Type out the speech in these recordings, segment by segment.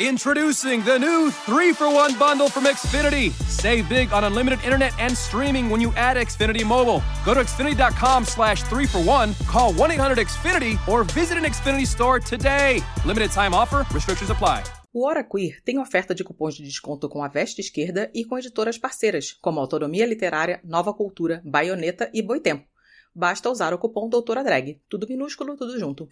Introducing the new 3 for 1 bundle from Xfinity. Save big on unlimited internet and streaming when you add Xfinity Mobile. Go to Xfinity.com slash 3 for 1, call 1 800 Xfinity, or visit an Xfinity store today. Limited time offer, restrictions apply. O Hora Queer tem oferta de cupons de desconto com a Veste Esquerda e com editoras parceiras, como Autonomia Literária, Nova Cultura, Baioneta e Boitempo. Basta usar o cupom Doutora Drag. Tudo minúsculo, tudo junto.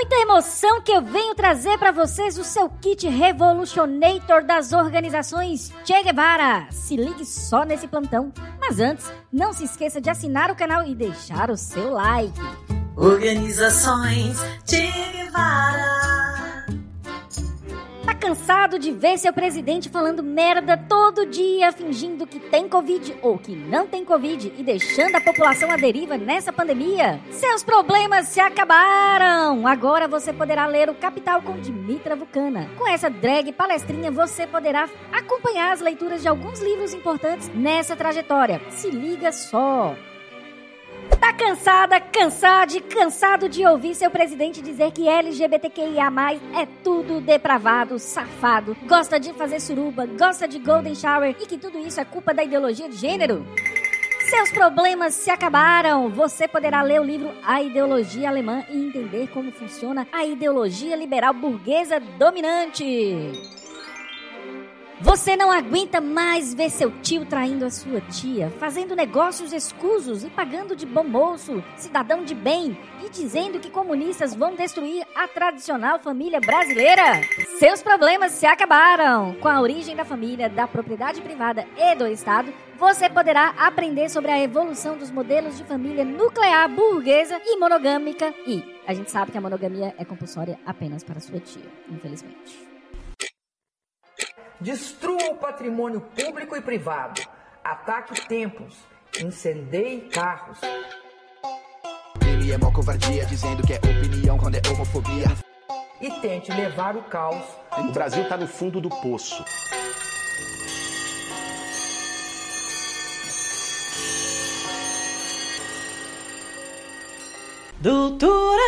Muita emoção que eu venho trazer para vocês o seu kit Revolutionator das organizações Che Guevara. Se ligue só nesse plantão. Mas antes, não se esqueça de assinar o canal e deixar o seu like. Organizações Che Guevara cansado de ver seu presidente falando merda todo dia, fingindo que tem Covid ou que não tem Covid e deixando a população à deriva nessa pandemia? Seus problemas se acabaram! Agora você poderá ler o Capital com Dimitra Vulcana. Com essa drag palestrinha, você poderá acompanhar as leituras de alguns livros importantes nessa trajetória. Se liga só! Tá cansada, cansado e cansado de ouvir seu presidente dizer que LGBTQIA+, é tudo depravado, safado, gosta de fazer suruba, gosta de golden shower e que tudo isso é culpa da ideologia de gênero? Seus problemas se acabaram. Você poderá ler o livro A Ideologia Alemã e entender como funciona a ideologia liberal burguesa dominante. Você não aguenta mais ver seu tio traindo a sua tia, fazendo negócios escusos e pagando de bom moço, cidadão de bem e dizendo que comunistas vão destruir a tradicional família brasileira? Seus problemas se acabaram. Com a origem da família, da propriedade privada e do Estado, você poderá aprender sobre a evolução dos modelos de família nuclear, burguesa e monogâmica. E a gente sabe que a monogamia é compulsória apenas para sua tia, infelizmente. Destrua o patrimônio público e privado. Ataque templos. Incendeie carros. Ele é mó covardia, dizendo que é opinião quando é homofobia. E tente levar o caos. O Brasil tá no fundo do poço. Doutora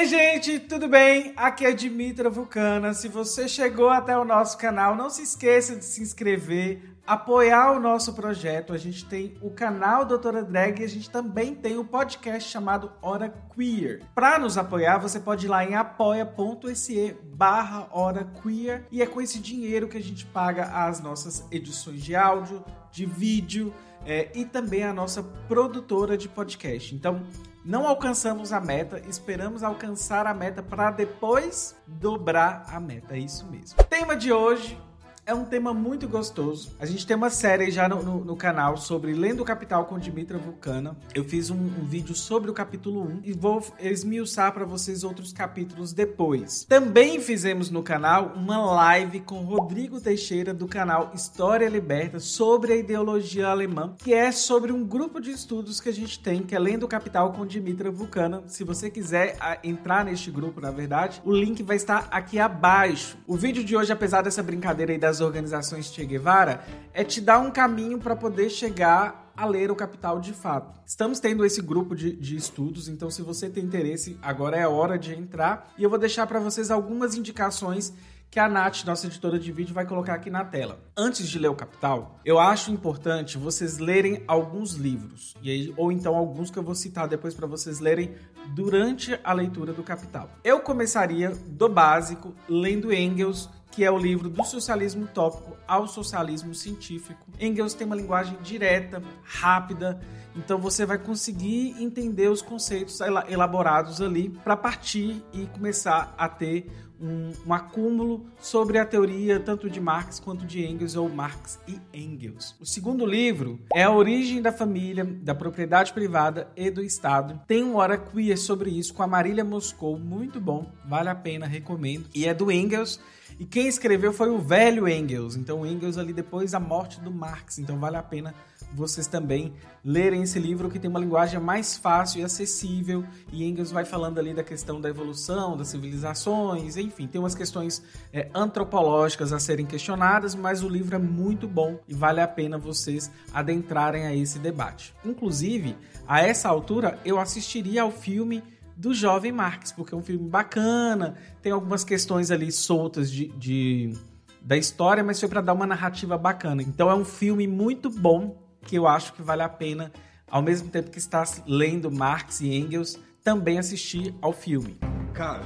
Ei, gente, tudo bem? Aqui é Dimitra Vulcana. Se você chegou até o nosso canal, não se esqueça de se inscrever, apoiar o nosso projeto. A gente tem o canal Doutora Drag e a gente também tem o podcast chamado Hora Queer. Para nos apoiar, você pode ir lá em apoia.se barra Hora Queer e é com esse dinheiro que a gente paga as nossas edições de áudio, de vídeo é, e também a nossa produtora de podcast. Então, não alcançamos a meta, esperamos alcançar a meta para depois dobrar a meta. É isso mesmo. Tema de hoje é um tema muito gostoso. A gente tem uma série já no, no, no canal sobre Lendo o Capital com Dimitra Vulcana. Eu fiz um, um, vídeo sobre o capítulo 1 e vou esmiuçar para vocês outros capítulos depois. Também fizemos no canal uma live com Rodrigo Teixeira do canal História Liberta sobre a ideologia alemã, que é sobre um grupo de estudos que a gente tem, que é Lendo o Capital com Dimitra Vulcana. Se você quiser entrar neste grupo, na verdade, o link vai estar aqui abaixo. O vídeo de hoje, apesar dessa brincadeira aí das organizações Che Guevara é te dar um caminho para poder chegar a ler o Capital de fato. Estamos tendo esse grupo de, de, estudos, então se você tem interesse, agora é a hora de entrar e eu vou deixar para vocês algumas indicações que a Nath, nossa editora de vídeo, vai colocar aqui na tela. Antes de ler o Capital, eu acho importante vocês lerem alguns livros, e aí, ou então alguns que eu vou citar depois para vocês lerem durante a leitura do Capital. Eu começaria do básico, lendo Engels, que é o livro do socialismo utópico ao socialismo científico. Engels tem uma linguagem direta, rápida, então você vai conseguir entender os conceitos elaborados ali para partir e começar a ter um, um, acúmulo sobre a teoria tanto de Marx quanto de Engels ou Marx e Engels. O segundo livro é A Origem da Família, da Propriedade Privada e do Estado. Tem um hora queer sobre isso com a Marília Moscou, muito bom, vale a pena, recomendo. E é do Engels E quem escreveu foi o velho Engels. Então, Engels ali depois da morte do Marx. Então, vale a pena vocês também lerem esse livro que tem uma linguagem mais fácil e acessível. E Engels vai falando ali da questão da evolução, das civilizações, enfim, tem umas questões é, antropológicas a serem questionadas, mas o livro é muito bom e vale a pena vocês adentrarem a esse debate. Inclusive, a essa altura, eu assistiria ao filme do Jovem Marx, porque é um filme bacana, tem algumas questões ali soltas de, de da história, mas foi para dar uma narrativa bacana. Então é um filme muito bom que eu acho que vale a pena, ao mesmo tempo que está lendo Marx e Engels, também assistir ao filme. Karl,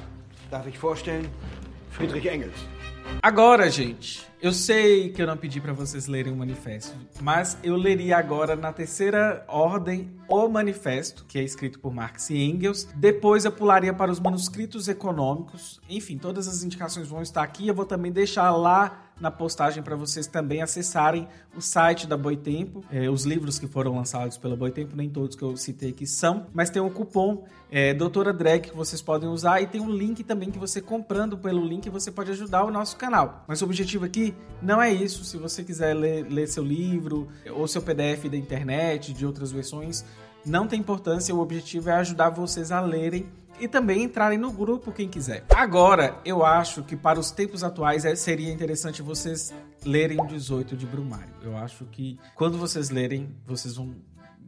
darf ich vorstellen? Friedrich Engels. Agora, gente, eu sei que eu não pedi para vocês lerem o manifesto, mas eu leria agora na terceira ordem o manifesto, que é escrito por Marx e Engels. Depois eu pularia para os manuscritos econômicos. Enfim, todas as indicações vão estar aqui. Eu vou também deixar lá na postagem para vocês também acessarem o site da Boitempo. É, os livros que foram lançados pela Boitempo, nem todos que eu citei aqui são, mas tem um cupom é, Doutora Drag que vocês podem usar e tem um link também que você comprando pelo link você pode ajudar o nosso canal. Mas o objetivo aqui não é isso. Se você quiser ler, ler seu livro ou seu PDF da internet, de outras versões, não tem importância. O objetivo é ajudar vocês a lerem e também entrarem no grupo quem quiser. Agora, eu acho que para os tempos atuais é, seria interessante vocês lerem o 18 de Brumário. Eu acho que quando vocês lerem, vocês vão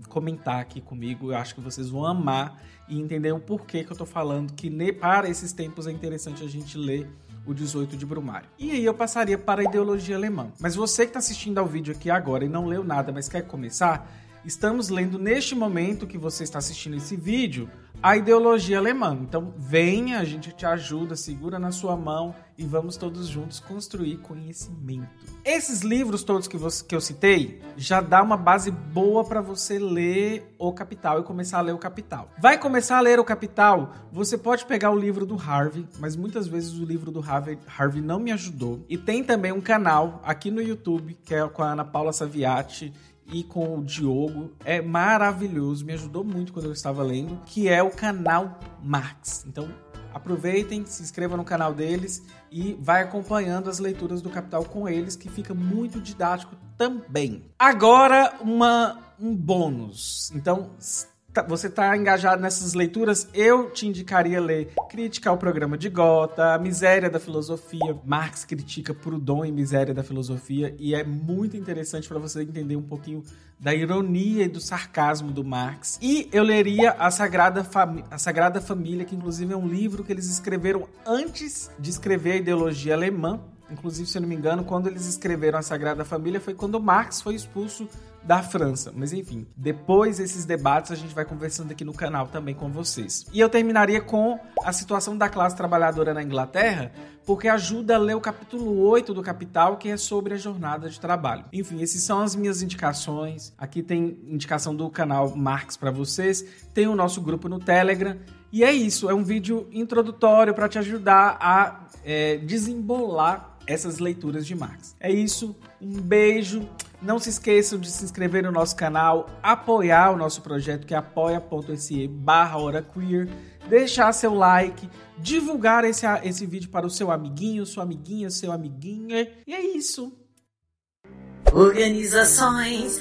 comentar aqui comigo. Eu acho que vocês vão amar e entender o porquê que eu tô falando que para esses tempos é interessante a gente ler o 18 de Brumário. E aí eu passaria para a ideologia alemã. Mas você que está assistindo ao vídeo aqui agora e não leu nada, mas quer começar, estamos lendo neste momento que você está assistindo esse vídeo a ideologia alemã. Então, venha, a gente te ajuda, segura na sua mão e vamos todos juntos construir conhecimento. Esses livros todos que, você, que eu citei já dá uma base boa para você ler o Capital e começar a ler o Capital. Vai começar a ler o Capital? Você pode pegar o livro do Harvey, mas muitas vezes o livro do Harvey, Harvey não me ajudou. E tem também um canal aqui no YouTube que é com a Ana Paula Saviati e com o Diogo. É maravilhoso, me ajudou muito quando eu estava lendo, que é o canal Marx. Então, aproveitem, se inscrevam no canal deles e vai acompanhando as leituras do Capital com eles, que fica muito didático também. Agora, uma, um bônus. Então, você está engajado nessas leituras, eu te indicaria ler Crítica ao Programa de Gotha, A Miséria da Filosofia. Marx critica Proudhon e Miséria da Filosofia e é muito interessante para você entender um pouquinho da ironia e do sarcasmo do Marx. E eu leria a Sagrada, Fam a Sagrada Família, que inclusive é um livro que eles escreveram antes de escrever a ideologia alemã. Inclusive, se eu não me engano, quando eles escreveram a Sagrada Família foi quando Marx foi expulso da França. Mas enfim, depois desses debates a gente vai conversando aqui no canal também com vocês. E eu terminaria com a situação da classe trabalhadora na Inglaterra, porque ajuda a ler o capítulo 8 do Capital, que é sobre a jornada de trabalho. Enfim, essas são as minhas indicações. Aqui tem indicação do canal Marx para vocês, tem o nosso grupo no Telegram. E é isso, é um vídeo introdutório para te ajudar a é, desembolar essas leituras de Marx. É isso, um beijo. Não se esqueçam de se inscrever no nosso canal, apoiar o nosso projeto que é apoia.se barra queer, deixar seu like, divulgar esse, esse vídeo para o seu amiguinho, sua amiguinha, seu amiguinho. E é isso. Organizações.